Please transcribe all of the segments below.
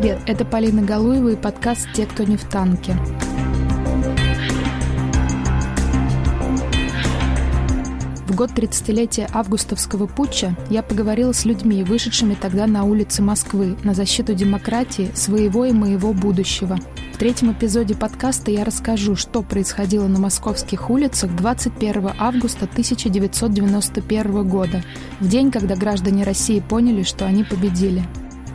Привет, это Полина Галуева и подкаст «Те, кто не в танке». В год 30-летия августовского путча я поговорила с людьми, вышедшими тогда на улицы Москвы на защиту демократии, своего и моего будущего. В третьем эпизоде подкаста я расскажу, что происходило на московских улицах 21 августа 1991 года, в день, когда граждане России поняли, что они победили.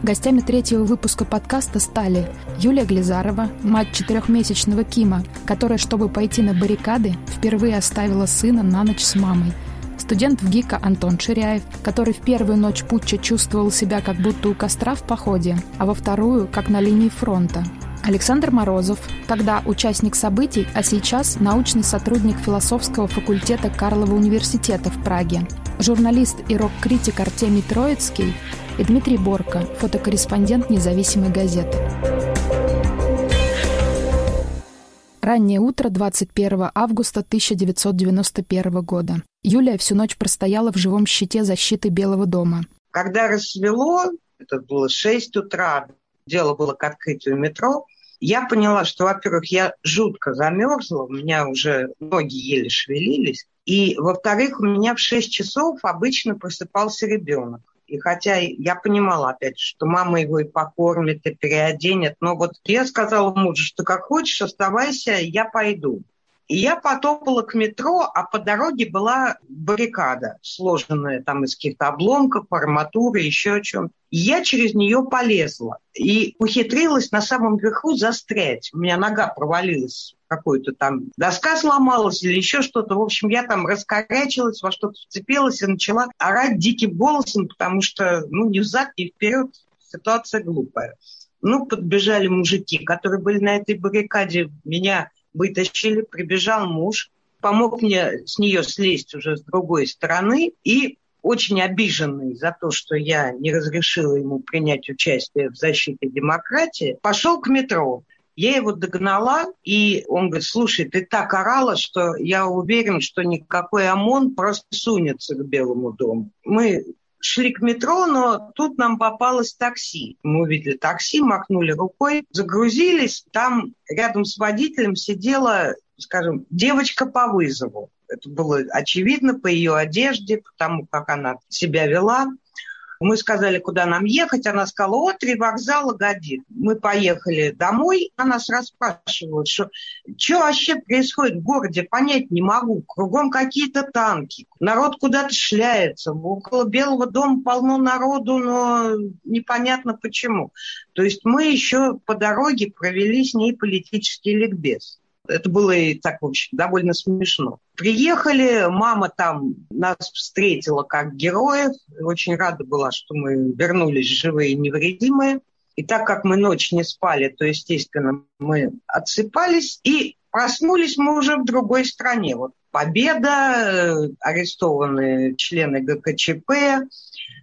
Гостями третьего выпуска подкаста стали Юлия Глизарова, мать четырехмесячного Кима, которая, чтобы пойти на баррикады, впервые оставила сына на ночь с мамой – студент в ГИКа Антон Ширяев, который в первую ночь путча чувствовал себя как будто у костра в походе, а во вторую – как на линии фронта. Александр Морозов, тогда участник событий, а сейчас научный сотрудник философского факультета Карлова университета в Праге. Журналист и рок-критик Артемий Троицкий и Дмитрий Борко, фотокорреспондент независимой газеты. Раннее утро 21 августа 1991 года. Юлия всю ночь простояла в живом щите защиты Белого дома. Когда рассвело, это было 6 утра, дело было к открытию метро, я поняла, что, во-первых, я жутко замерзла, у меня уже ноги еле шевелились, и, во-вторых, у меня в 6 часов обычно просыпался ребенок. И хотя я понимала, опять, что мама его и покормит, и переоденет, но вот я сказала мужу, что как хочешь, оставайся, я пойду. И я потопала к метро, а по дороге была баррикада, сложенная там из каких-то обломков, арматуры, еще о чем. Я через нее полезла и ухитрилась на самом верху застрять. У меня нога провалилась какой-то там доска сломалась или еще что-то. В общем, я там раскорячилась, во что-то вцепилась и начала орать диким голосом, потому что, ну, ни взад, ни вперед ситуация глупая. Ну, подбежали мужики, которые были на этой баррикаде, меня вытащили, прибежал муж, помог мне с нее слезть уже с другой стороны и очень обиженный за то, что я не разрешила ему принять участие в защите демократии, пошел к метро. Я его догнала, и он говорит, слушай, ты так орала, что я уверен, что никакой ОМОН просто сунется к Белому дому. Мы шли к метро, но тут нам попалось такси. Мы увидели такси, махнули рукой, загрузились. Там рядом с водителем сидела, скажем, девочка по вызову. Это было очевидно по ее одежде, по тому, как она себя вела. Мы сказали, куда нам ехать. Она сказала, о, три вокзала годит. Мы поехали домой. Она нас расспрашивают, что, что вообще происходит в городе, понять не могу. Кругом какие-то танки. Народ куда-то шляется. Около Белого дома полно народу, но непонятно почему. То есть мы еще по дороге провели с ней политический ликбез. Это было и так, в общем, довольно смешно. Приехали, мама там нас встретила как героев. Очень рада была, что мы вернулись живые и невредимые. И так как мы ночь не спали, то, естественно, мы отсыпались и проснулись мы уже в другой стране. Вот победа, э, арестованные члены ГКЧП,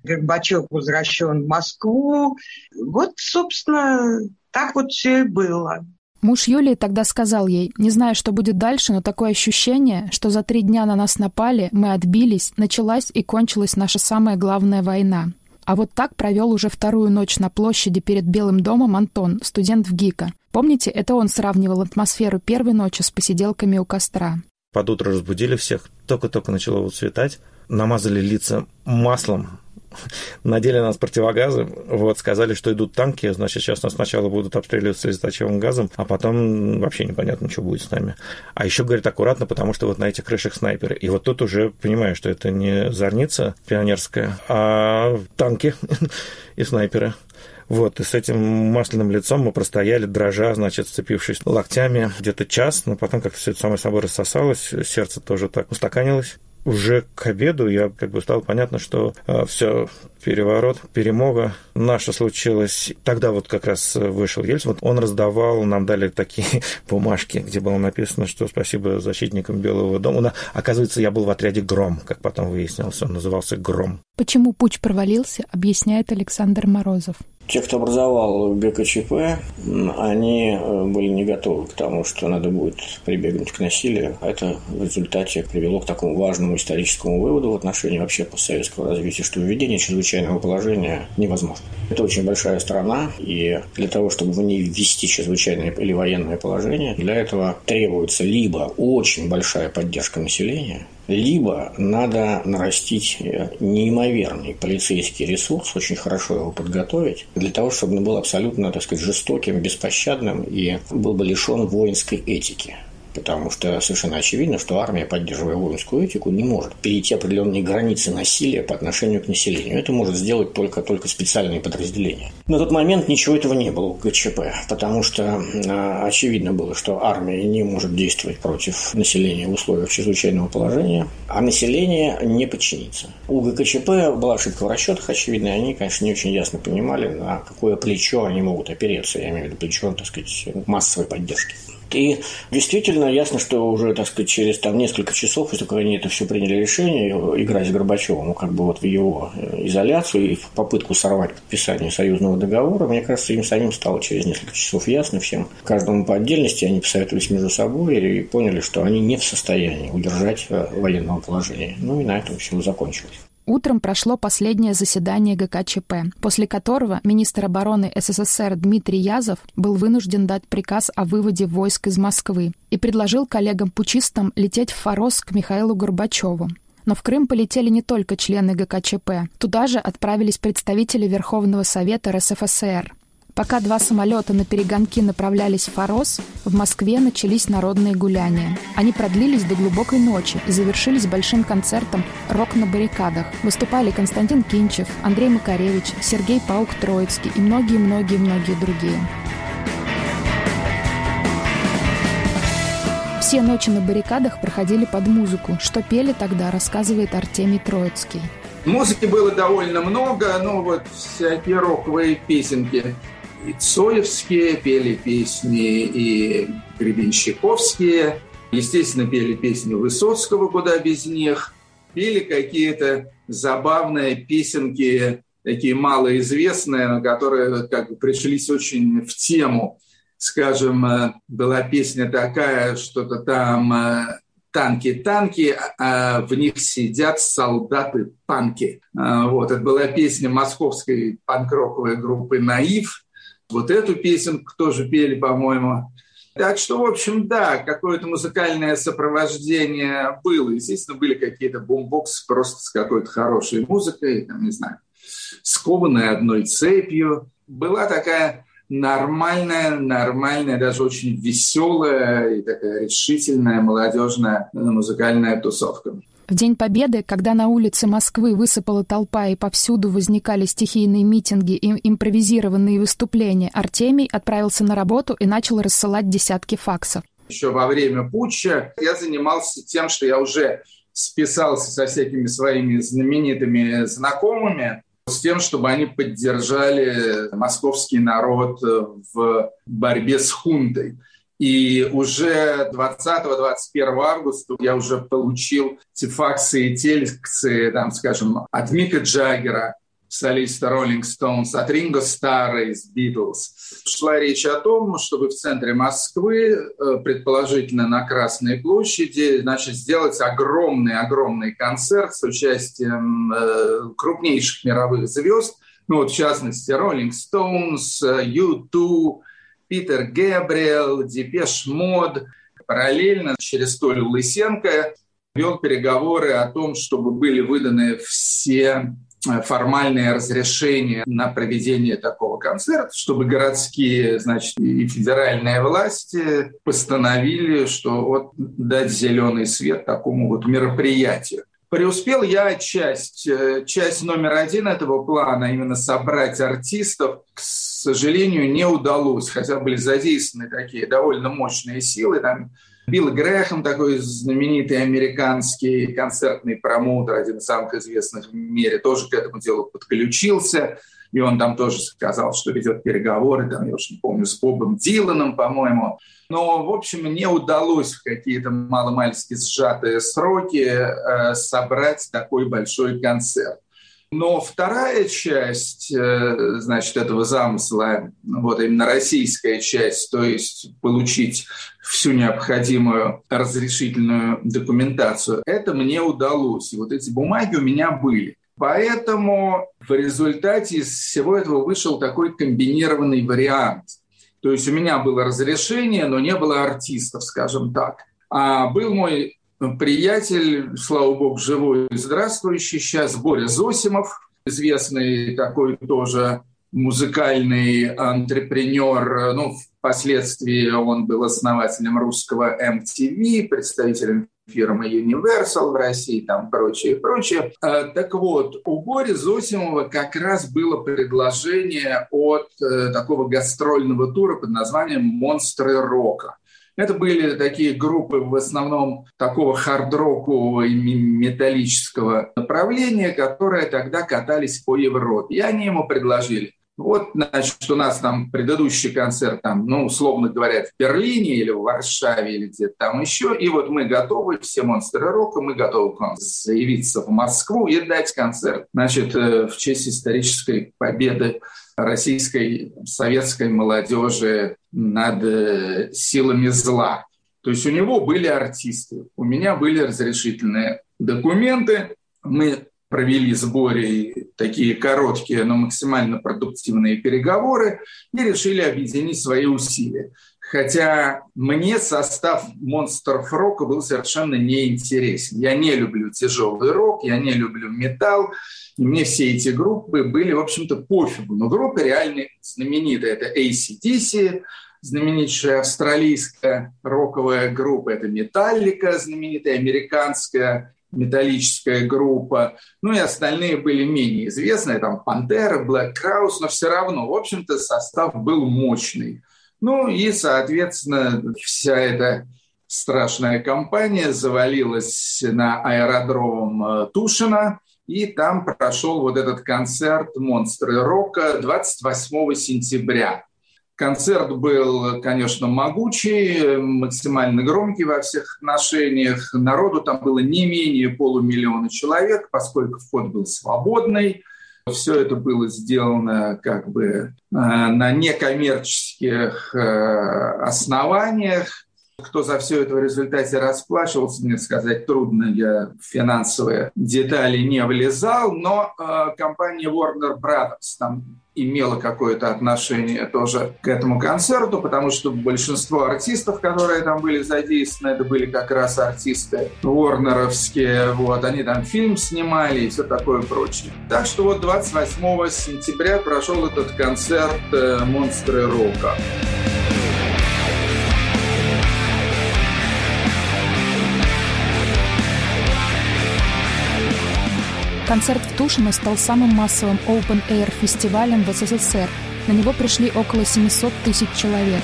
Горбачев возвращен в Москву. Вот, собственно, так вот все и было. Муж Юлии тогда сказал ей, не знаю, что будет дальше, но такое ощущение, что за три дня на нас напали, мы отбились, началась и кончилась наша самая главная война. А вот так провел уже вторую ночь на площади перед Белым домом Антон, студент в ГИКа. Помните, это он сравнивал атмосферу первой ночи с посиделками у костра. Под утро разбудили всех, только-только начало вот светать, намазали лица маслом, надели на нас противогазы, вот, сказали, что идут танки, значит, сейчас нас сначала будут обстреливать слезоточивым газом, а потом вообще непонятно, что будет с нами. А еще, говорят, аккуратно, потому что вот на этих крышах снайперы. И вот тут уже понимаю, что это не зорница пионерская, а танки и снайперы. Вот, и с этим масляным лицом мы простояли, дрожа, значит, сцепившись локтями где-то час, но потом как-то все это само собой рассосалось, сердце тоже так устаканилось уже к обеду я как бы стало понятно, что э, все переворот, перемога наша случилась. Тогда вот как раз вышел Ельцин, он раздавал, нам дали такие бумажки, где было написано, что спасибо защитникам Белого дома. Оказывается, я был в отряде «Гром», как потом выяснилось, он назывался «Гром». Почему путь провалился, объясняет Александр Морозов. Те, кто образовал ГКЧП, они э, были не готовы к тому, что надо будет прибегнуть к насилию. Это в результате привело к такому важному историческому выводу в отношении вообще постсоветского развития, что введение чрезвычайного положения невозможно. Это очень большая страна, и для того, чтобы в ней ввести чрезвычайное или военное положение, для этого требуется либо очень большая поддержка населения, либо надо нарастить э, неимоверный полицейский ресурс, очень хорошо его подготовить, для того, чтобы он был абсолютно, так сказать, жестоким, беспощадным и был бы лишен воинской этики потому что совершенно очевидно, что армия, поддерживая воинскую этику, не может перейти определенные границы насилия по отношению к населению. Это может сделать только, только специальные подразделения. На тот момент ничего этого не было у ГЧП, потому что а, очевидно было, что армия не может действовать против населения в условиях чрезвычайного положения, а население не подчинится. У ГКЧП была ошибка в расчетах, очевидно, и они, конечно, не очень ясно понимали, на какое плечо они могут опереться, я имею в виду плечо, так сказать, массовой поддержки. И действительно ясно, что уже, так сказать, через там, несколько часов, после того, как они это все приняли решение, играть с Горбачевым, ну, как бы вот в его э, изоляцию и в попытку сорвать подписание союзного договора, мне кажется, им самим стало через несколько часов ясно всем. Каждому по отдельности они посоветовались между собой и поняли, что они не в состоянии удержать э, военного положения. Ну и на этом все закончилось. Утром прошло последнее заседание ГКЧП, после которого министр обороны СССР Дмитрий Язов был вынужден дать приказ о выводе войск из Москвы и предложил коллегам-пучистам лететь в Форос к Михаилу Горбачеву. Но в Крым полетели не только члены ГКЧП. Туда же отправились представители Верховного Совета РСФСР. Пока два самолета на перегонки направлялись в Форос, в Москве начались народные гуляния. Они продлились до глубокой ночи и завершились большим концертом «Рок на баррикадах». Выступали Константин Кинчев, Андрей Макаревич, Сергей Паук-Троицкий и многие-многие-многие другие. Все ночи на баррикадах проходили под музыку. Что пели тогда, рассказывает Артемий Троицкий. Музыки было довольно много, ну вот всякие роковые песенки и Цоевские, пели песни и Гребенщиковские, естественно, пели песни Высоцкого, куда без них, пели какие-то забавные песенки, такие малоизвестные, но которые как бы пришлись очень в тему. Скажем, э, была песня такая, что-то там э, танки-танки, а в них сидят солдаты-панки. А, вот, это была песня московской панк-роковой группы «Наив», вот эту песенку тоже пели, по-моему. Так что, в общем, да, какое-то музыкальное сопровождение было. Естественно, были какие-то бумбоксы просто с какой-то хорошей музыкой, там, не знаю, скованной одной цепью. Была такая нормальная, нормальная, даже очень веселая и такая решительная молодежная музыкальная тусовка. В День Победы, когда на улице Москвы высыпала толпа и повсюду возникали стихийные митинги и импровизированные выступления, Артемий отправился на работу и начал рассылать десятки факсов. Еще во время путча я занимался тем, что я уже списался со всякими своими знаменитыми знакомыми, с тем, чтобы они поддержали московский народ в борьбе с хунтой. И уже 20-21 августа я уже получил те факсы и телекции, там, скажем, от Мика Джаггера, солиста Rolling Stones, от Ринго Стара из Beatles. Шла речь о том, чтобы в центре Москвы, э, предположительно на Красной площади, значит, сделать огромный-огромный концерт с участием э, крупнейших мировых звезд, ну вот в частности Rolling Stones, U2, э, Питер Гэбриэл, Depeche Mode. Параллельно через Толю Лысенко вел переговоры о том, чтобы были выданы все э, формальные разрешения на проведение такого концерта, чтобы городские, значит, и федеральные власти постановили, что вот дать зеленый свет такому вот мероприятию. Преуспел я часть, э, часть номер один этого плана, именно собрать артистов, к сожалению, не удалось, хотя были задействованы такие довольно мощные силы. Там Билл Грэхэм, такой знаменитый американский концертный промоутер, один из самых известных в мире, тоже к этому делу подключился. И он там тоже сказал, что ведет переговоры, там, я уж не помню, с Бобом Диланом, по-моему. Но, в общем, не удалось в какие-то маломальски сжатые сроки э, собрать такой большой концерт. Но вторая часть, э, значит, этого замысла, вот именно российская часть, то есть получить всю необходимую разрешительную документацию, это мне удалось. И вот эти бумаги у меня были. Поэтому в результате из всего этого вышел такой комбинированный вариант. То есть у меня было разрешение, но не было артистов, скажем так. А был мой приятель, слава богу, живой и здравствующий сейчас, Боря Зосимов, известный такой тоже музыкальный антрепренер. Ну, впоследствии он был основателем русского MTV, представителем фирмы Universal в России, там прочее, прочее. А, так вот, у Бори Зосимова как раз было предложение от э, такого гастрольного тура под названием «Монстры рока». Это были такие группы в основном такого хард-рокового и металлического направления, которые тогда катались по Европе. И они ему предложили, вот, значит, у нас там предыдущий концерт, там, ну, условно говоря, в Берлине или в Варшаве или где-то там еще, и вот мы готовы, все монстры рока, мы готовы к вам заявиться в Москву и дать концерт, значит, э, в честь исторической победы российской советской молодежи над э, силами зла. То есть у него были артисты, у меня были разрешительные документы. Мы провели с Борей такие короткие, но максимально продуктивные переговоры и решили объединить свои усилия. Хотя мне состав монстров рока был совершенно неинтересен. Я не люблю тяжелый рок, я не люблю металл. И мне все эти группы были, в общем-то, пофигу. Но группа реально знаменитая. Это ACDC, знаменитая австралийская роковая группа. Это Металлика, знаменитая американская металлическая группа. Ну и остальные были менее известные. Там Пантера, Black Crowes, но все равно, в общем-то, состав был мощный. Ну и, соответственно, вся эта страшная компания завалилась на аэродром э, Тушина, и там прошел вот этот концерт «Монстры рока» 28 сентября. Концерт был, конечно, могучий, максимально громкий во всех отношениях. Народу там было не менее полумиллиона человек, поскольку вход был свободный. Все это было сделано как бы э, на некоммерческих э, основаниях. Кто за все это в результате расплачивался, мне сказать трудно, я в финансовые детали не влезал, но э, компания Warner Brothers там имела какое-то отношение тоже к этому концерту, потому что большинство артистов, которые там были задействованы, это были как раз артисты Ворнеровские, вот, они там фильм снимали и все такое прочее. Так что вот 28 сентября прошел этот концерт э, «Монстры рока». Концерт в Тушино стал самым массовым open-air фестивалем в СССР. На него пришли около 700 тысяч человек.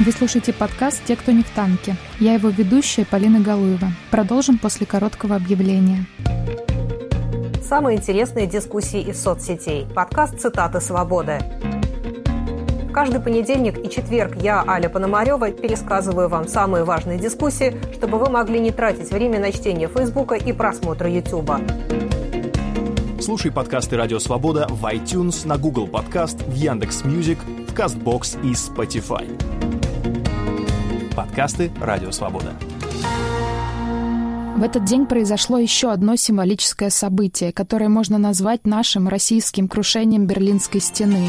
Вы слушаете подкаст «Те, кто не в танке». Я его ведущая Полина Галуева. Продолжим после короткого объявления. Самые интересные дискуссии из соцсетей. Подкаст «Цитаты свободы». Каждый понедельник и четверг я, Аля Пономарева, пересказываю вам самые важные дискуссии, чтобы вы могли не тратить время на чтение Facebook'а и просмотр YouTube'а. Слушай подкасты «Радио Свобода» в iTunes, на Google Podcasts, в Яндекс Music, в Castbox и Spotify. Подкасты «Радио Свобода». В этот день произошло еще одно символическое событие, которое можно назвать нашим российским крушением Берлинской стены.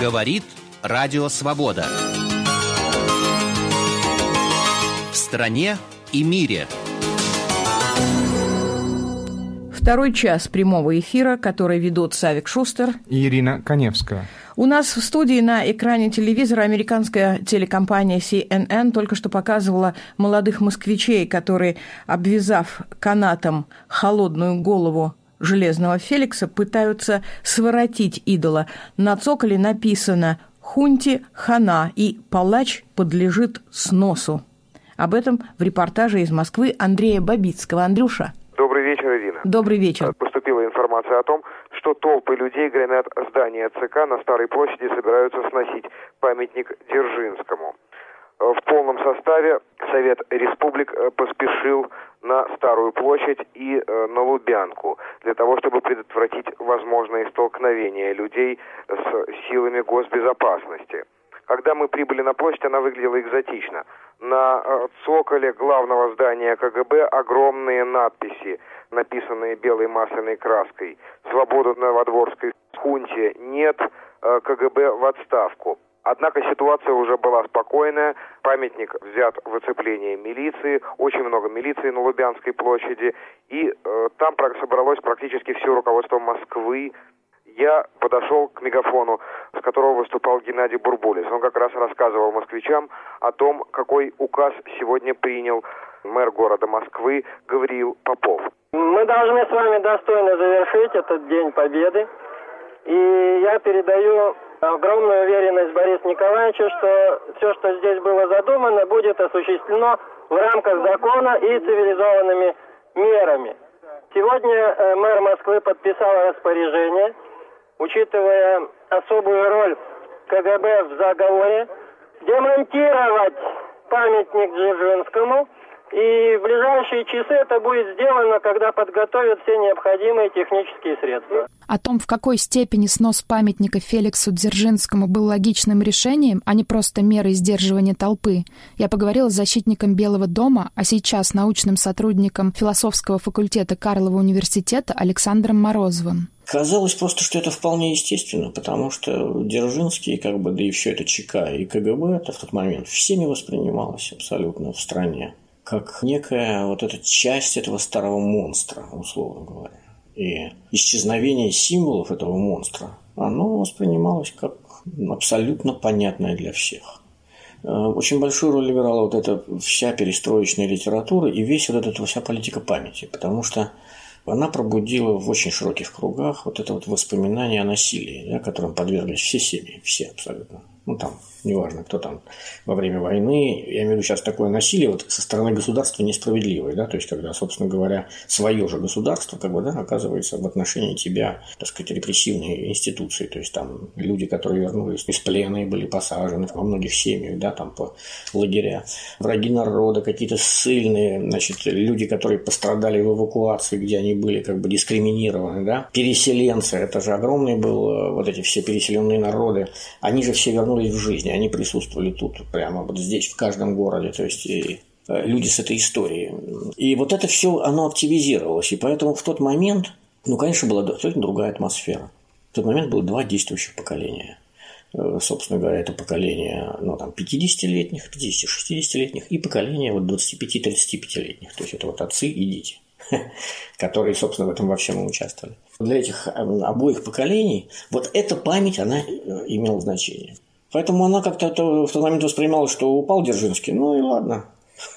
Говорит Радио Свобода. В стране и мире. Второй час прямого эфира, который ведут Савик Шустер и Ирина Коневская. У нас в студии на экране телевизора американская телекомпания CNN только что показывала молодых москвичей, которые, обвязав канатом холодную голову Железного Феликса пытаются своротить идола. На цоколе написано «Хунти хана» и «Палач подлежит сносу». Об этом в репортаже из Москвы Андрея Бабицкого. Андрюша. Добрый вечер, Ирина. Добрый вечер. Поступила информация о том, что толпы людей громят здание ЦК на Старой площади собираются сносить памятник Дзержинскому. В полном составе Совет Республик э, поспешил на Старую площадь и э, на Лубянку для того, чтобы предотвратить возможные столкновения людей с силами госбезопасности. Когда мы прибыли на площадь, она выглядела экзотично. На э, цоколе главного здания КГБ огромные надписи, написанные белой масляной краской. «Свободу на Новодворской хунте нет, КГБ в отставку». Однако ситуация уже была спокойная, памятник взят в оцепление милиции, очень много милиции на Лубянской площади, и э, там собралось практически все руководство Москвы. Я подошел к мегафону, с которого выступал Геннадий Бурбулис. Он как раз рассказывал москвичам о том, какой указ сегодня принял мэр города Москвы Гавриил Попов. Мы должны с вами достойно завершить этот День Победы. И я передаю огромную уверенность Борису Николаевичу, что все, что здесь было задумано, будет осуществлено в рамках закона и цивилизованными мерами. Сегодня э, мэр Москвы подписал распоряжение, учитывая особую роль КГБ в заговоре, демонтировать памятник Дзержинскому – и в ближайшие часы это будет сделано, когда подготовят все необходимые технические средства. О том, в какой степени снос памятника Феликсу Дзержинскому был логичным решением, а не просто мерой сдерживания толпы, я поговорила с защитником Белого дома, а сейчас научным сотрудником философского факультета Карлова университета Александром Морозовым. Казалось просто, что это вполне естественно, потому что Дзержинский, как бы, да и все это ЧК и КГБ, это в тот момент всеми воспринималось абсолютно в стране как некая вот эта часть этого старого монстра, условно говоря. И исчезновение символов этого монстра, оно воспринималось как абсолютно понятное для всех. Э, очень большую роль играла вот эта вся перестроечная литература и весь вот эта вся политика памяти, потому что она пробудила в очень широких кругах вот это вот воспоминание о насилии, да, которым подверглись все семьи, все абсолютно ну там, неважно, кто там во время войны, я имею в виду сейчас такое насилие вот со стороны государства несправедливое, да, то есть когда, собственно говоря, свое же государство, как бы, да, оказывается в отношении тебя, так сказать, репрессивные институции, то есть там люди, которые вернулись из плена и были посажены во многих семьях, да, там по лагеря, враги народа, какие-то ссыльные, значит, люди, которые пострадали в эвакуации, где они были как бы дискриминированы, да, переселенцы, это же огромный был, вот эти все переселенные народы, они же все вернулись в жизни, они присутствовали тут, прямо вот здесь, в каждом городе, то есть и э, люди с этой историей. И вот это все, оно активизировалось, и поэтому в тот момент, ну, конечно, была абсолютно другая атмосфера. В тот момент было два действующих поколения. Э, собственно говоря, это поколение ну, там, 50-летних, 50-60-летних и поколение вот 25-35-летних. То есть это вот отцы и дети, которые, собственно, в этом во всем участвовали. Для этих эм, обоих поколений вот эта память, она э, имела значение. Поэтому она как-то в тот момент воспринимала, что упал Дзержинский, ну и ладно.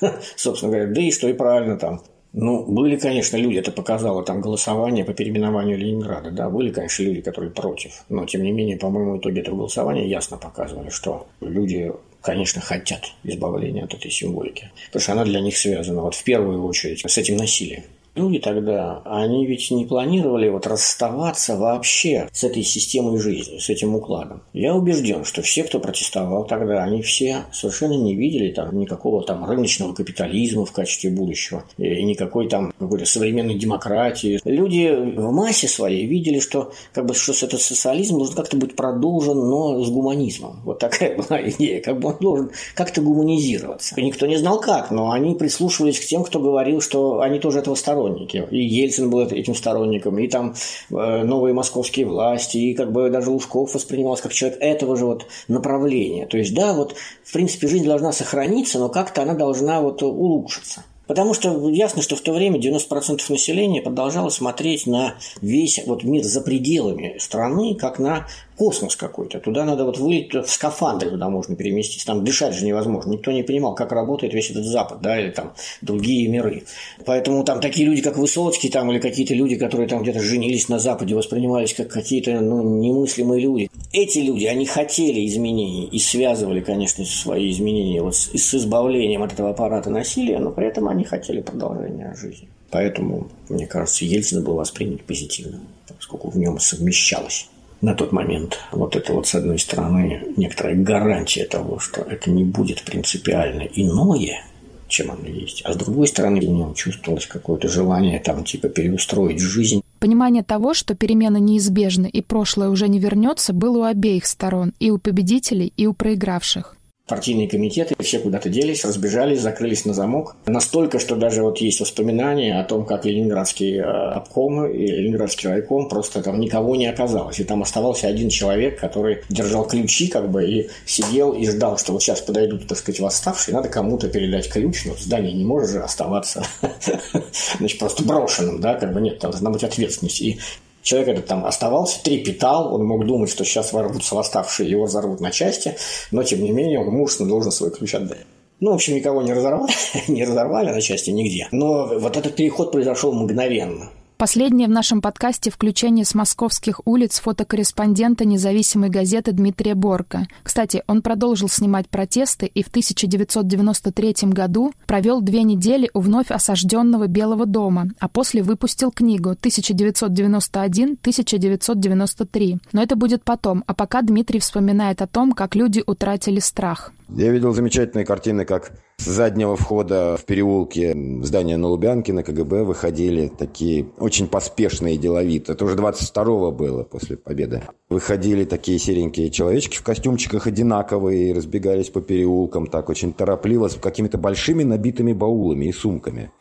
Собственно говоря, да и что и правильно там. Ну, были, конечно, люди, это показало там голосование по переименованию Ленинграда, да, были, конечно, люди, которые против, но, тем не менее, по-моему, итоги этого голосования ясно показывали, что люди, конечно, хотят избавления от этой символики, потому что она для них связана, вот в первую очередь, с этим насилием. Люди тогда, они ведь не планировали вот расставаться вообще с этой системой жизни, с этим укладом. Я убежден, что все, кто протестовал тогда, они все совершенно не видели там никакого там рыночного капитализма в качестве будущего и никакой там какой-то современной демократии. Люди в массе своей видели, что как бы что этот социализм должен как-то быть продолжен, но с гуманизмом. Вот такая была идея, как бы он должен как-то гуманизироваться. Никто не знал как, но они прислушивались к тем, кто говорил, что они тоже этого сторонники сторонники. И Ельцин был этим сторонником, и там э, новые московские власти, и как бы даже Лужков воспринимался как человек этого же вот направления. То есть, да, вот в принципе жизнь должна сохраниться, но как-то она должна вот улучшиться. Потому что ясно, что в то время 90% населения продолжало смотреть на весь вот мир за пределами страны, как на космос какой-то. Туда надо вот вылететь в скафандре, туда можно переместиться. Там дышать же невозможно. Никто не понимал, как работает весь этот Запад, да, или там другие миры. Поэтому там такие люди, как Высоцкий, там, или какие-то люди, которые там где-то женились на Западе, воспринимались как какие-то ну, немыслимые люди. Эти люди, они хотели изменений и связывали, конечно, свои изменения вот с, с избавлением от этого аппарата насилия, но при этом они хотели продолжения жизни. Поэтому, мне кажется, Ельцин был воспринят позитивно, поскольку в нем совмещалось на тот момент. Вот это вот, с одной стороны, некоторая гарантия того, что это не будет принципиально иное, чем оно есть. А с другой стороны, в нем чувствовалось какое-то желание там типа переустроить жизнь. Понимание того, что перемены неизбежны и прошлое уже не вернется, было у обеих сторон, и у победителей, и у проигравших партийные комитеты все куда-то делись, разбежались, закрылись на замок. Настолько, что даже вот есть воспоминания о том, как Ленинградский э, обком и Ленинградский райком просто там никого не оказалось. И там оставался один человек, который держал ключи как бы и сидел и ждал, что вот сейчас подойдут, так сказать, восставшие, надо кому-то передать ключ, но здание не может же оставаться значит, просто брошенным, да, как бы нет, там должна быть ответственность. И Человек этот там оставался, трепетал, он мог думать, что сейчас ворвутся восставшие, его взорвут на части, но, тем не менее, он мужественно должен свой ключ отдать. Ну, в общем, никого не разорвали, не разорвали на части нигде. Но вот этот переход произошел мгновенно. Последнее в нашем подкасте включение с московских улиц фотокорреспондента независимой газеты Дмитрия Борка. Кстати, он продолжил снимать протесты и в 1993 году провел две недели у вновь осажденного Белого дома, а после выпустил книгу 1991-1993. Но это будет потом, а пока Дмитрий вспоминает о том, как люди утратили страх. Я видел замечательные картины, как с заднего входа в переулке здания на Лубянке на КГБ выходили такие очень поспешные деловито. Это уже 22-го было после победы. Выходили такие серенькие человечки в костюмчиках одинаковые разбегались по переулкам так очень торопливо с какими-то большими набитыми баулами и сумками.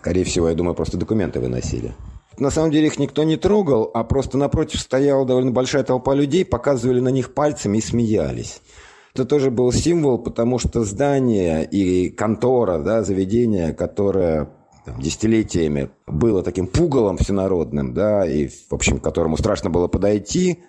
Скорее всего, я думаю, просто документы выносили. На самом деле их никто не трогал, а просто напротив стояла довольно большая толпа людей, показывали на них пальцами и смеялись это тоже был символ, потому что здание и контора, да, заведение, которое там, десятилетиями было таким пугалом всенародным, да, и, в общем, к которому страшно было подойти,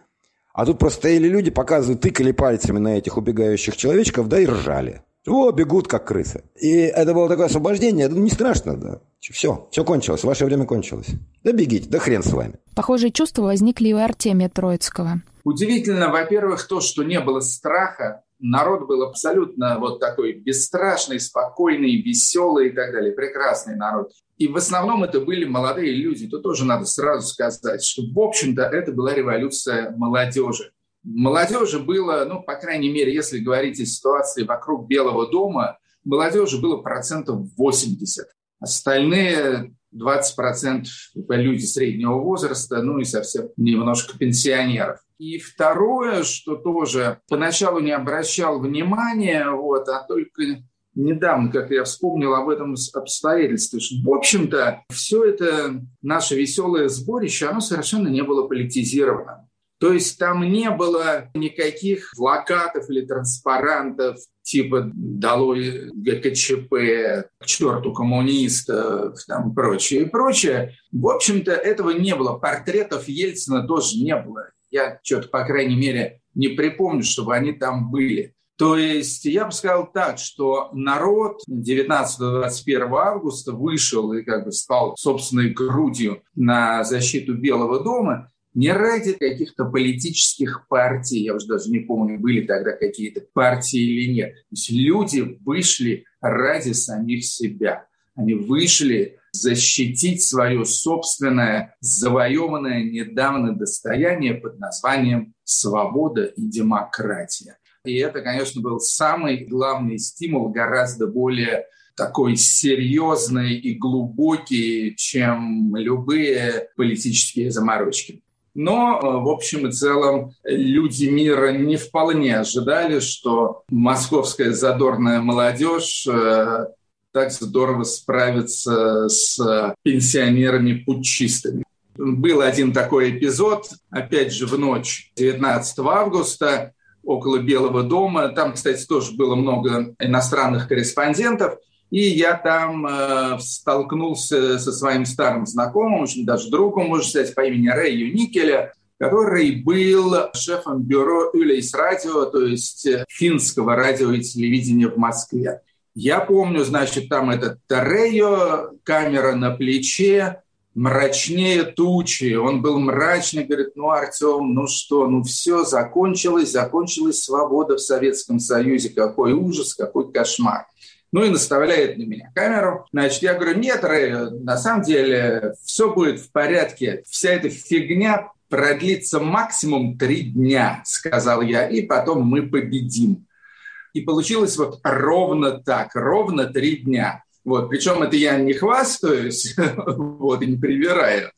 а тут просто стояли люди, показывают, тыкали пальцами на этих убегающих человечков, да, и ржали. О, бегут, как крысы. И это было такое освобождение, это не страшно, да. Все, все кончилось, ваше время кончилось. Да бегите, да хрен с вами. Похожие чувства возникли и у Артемия Троицкого. Удивительно, во-первых, то, что не было страха, народ был абсолютно вот такой бесстрашный, спокойный, веселый и так далее. Прекрасный народ. И в основном это были молодые люди. То тоже надо сразу сказать, что, в общем-то, это была революция молодежи. Молодежи было, ну, по крайней мере, если говорить о ситуации вокруг Белого дома, молодежи было процентов 80. Остальные 20% люди среднего возраста, ну и совсем немножко пенсионеров. И второе, что тоже поначалу не обращал внимания, вот, а только недавно, как я вспомнил об этом обстоятельстве, что, в общем-то, все это наше веселое сборище, оно совершенно не было политизировано. То есть там не было никаких плакатов или транспарантов типа «Долой ГКЧП», «К черту коммунистов» там, прочее и прочее. В общем-то, этого не было. Портретов Ельцина тоже не было. Я что-то, по крайней мере, не припомню, чтобы они там были. То есть я бы сказал так, что народ 19-21 августа вышел и как бы стал собственной грудью на защиту Белого дома не ради каких-то политических партий, я уже даже не помню, были тогда какие-то партии или нет. То есть люди вышли ради самих себя. Они вышли защитить свое собственное завоеванное недавно достояние под названием «свобода и демократия». И это, конечно, был самый главный стимул, гораздо более такой серьезный и глубокий, чем любые политические заморочки. Но, э, в общем и целом, люди мира не вполне ожидали, что московская задорная молодежь э, так здорово справится с пенсионерами-путчистами. Был один такой эпизод, опять же, в ночь 19 августа около Белого дома. Там, кстати, тоже было много иностранных корреспондентов. И я там э, столкнулся со своим старым знакомым, очень даже другом, можно сказать, по имени Рэю Никеля, который был шефом бюро Юлейс радио, то есть финского радио и телевидения в Москве. Я помню, значит, там этот Тарео, камера на плече, мрачнее тучи. Он был мрачный, говорит, ну, Артем, ну что, ну все, закончилось, закончилась свобода в Советском Союзе. Какой ужас, какой кошмар. Ну и наставляет на меня камеру. Значит, я говорю, нет, Рэй, на самом деле все будет в порядке. Вся эта фигня продлится максимум три дня, сказал я, и потом мы победим. И получилось вот ровно так, ровно три дня. Вот, причем это я не хвастаюсь, вот, и не привираю.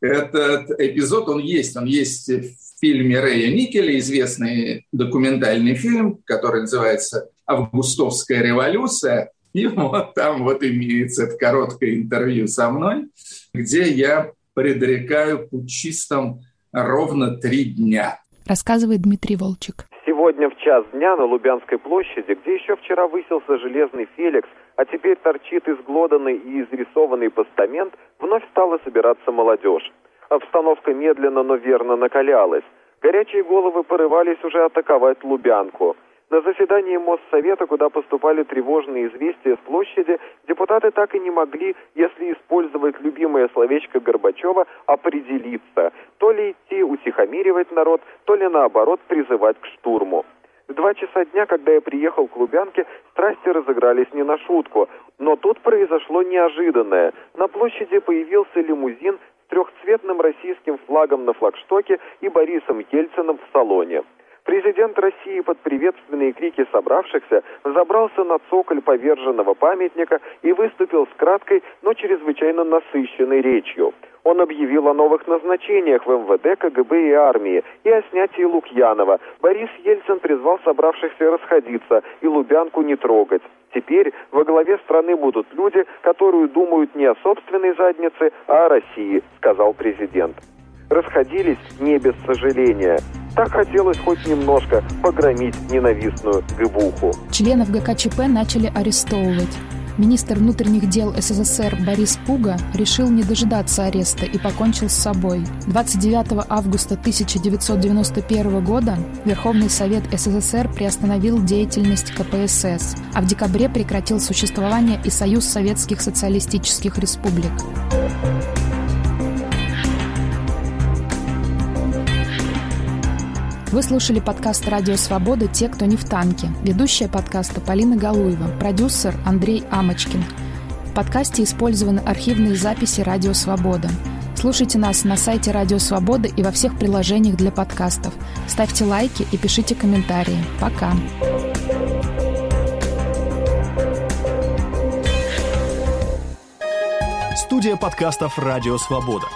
Этот эпизод, он есть, он есть в фильме Рэя Никеля, известный документальный фильм, который называется «Августовская революция». И вот там вот имеется это короткое интервью со мной, где я предрекаю путчистам ровно три дня. Рассказывает Дмитрий Волчек. Сегодня в час дня на Лубянской площади, где еще вчера высился железный Феликс, а теперь торчит изглоданный и изрисованный постамент, вновь стала собираться молодежь. Обстановка медленно, но верно накалялась. Горячие головы порывались уже атаковать Лубянку – на заседании Моссовета, куда поступали тревожные известия с площади, депутаты так и не могли, если использовать любимое словечко Горбачева, определиться, то ли идти утихомиривать народ, то ли наоборот призывать к штурму. В два часа дня, когда я приехал к Лубянке, страсти разыгрались не на шутку. Но тут произошло неожиданное. На площади появился лимузин с трехцветным российским флагом на флагштоке и Борисом Ельциным в салоне. Президент России под приветственные крики собравшихся забрался на цоколь поверженного памятника и выступил с краткой, но чрезвычайно насыщенной речью. Он объявил о новых назначениях в МВД, КГБ и армии и о снятии Лукьянова. Борис Ельцин призвал собравшихся расходиться и Лубянку не трогать. Теперь во главе страны будут люди, которые думают не о собственной заднице, а о России, сказал президент. Расходились не без сожаления. Так хотелось хоть немножко погромить ненавистную ГБУху. Членов ГКЧП начали арестовывать. Министр внутренних дел СССР Борис Пуга решил не дожидаться ареста и покончил с собой. 29 августа 1991 года Верховный Совет СССР приостановил деятельность КПСС, а в декабре прекратил существование и Союз Советских Социалистических Республик. Вы слушали подкаст «Радио Свобода. Те, кто не в танке». Ведущая подкаста Полина Галуева, продюсер Андрей Амочкин. В подкасте использованы архивные записи «Радио Свобода». Слушайте нас на сайте «Радио Свобода» и во всех приложениях для подкастов. Ставьте лайки и пишите комментарии. Пока! Студия подкастов «Радио Свобода».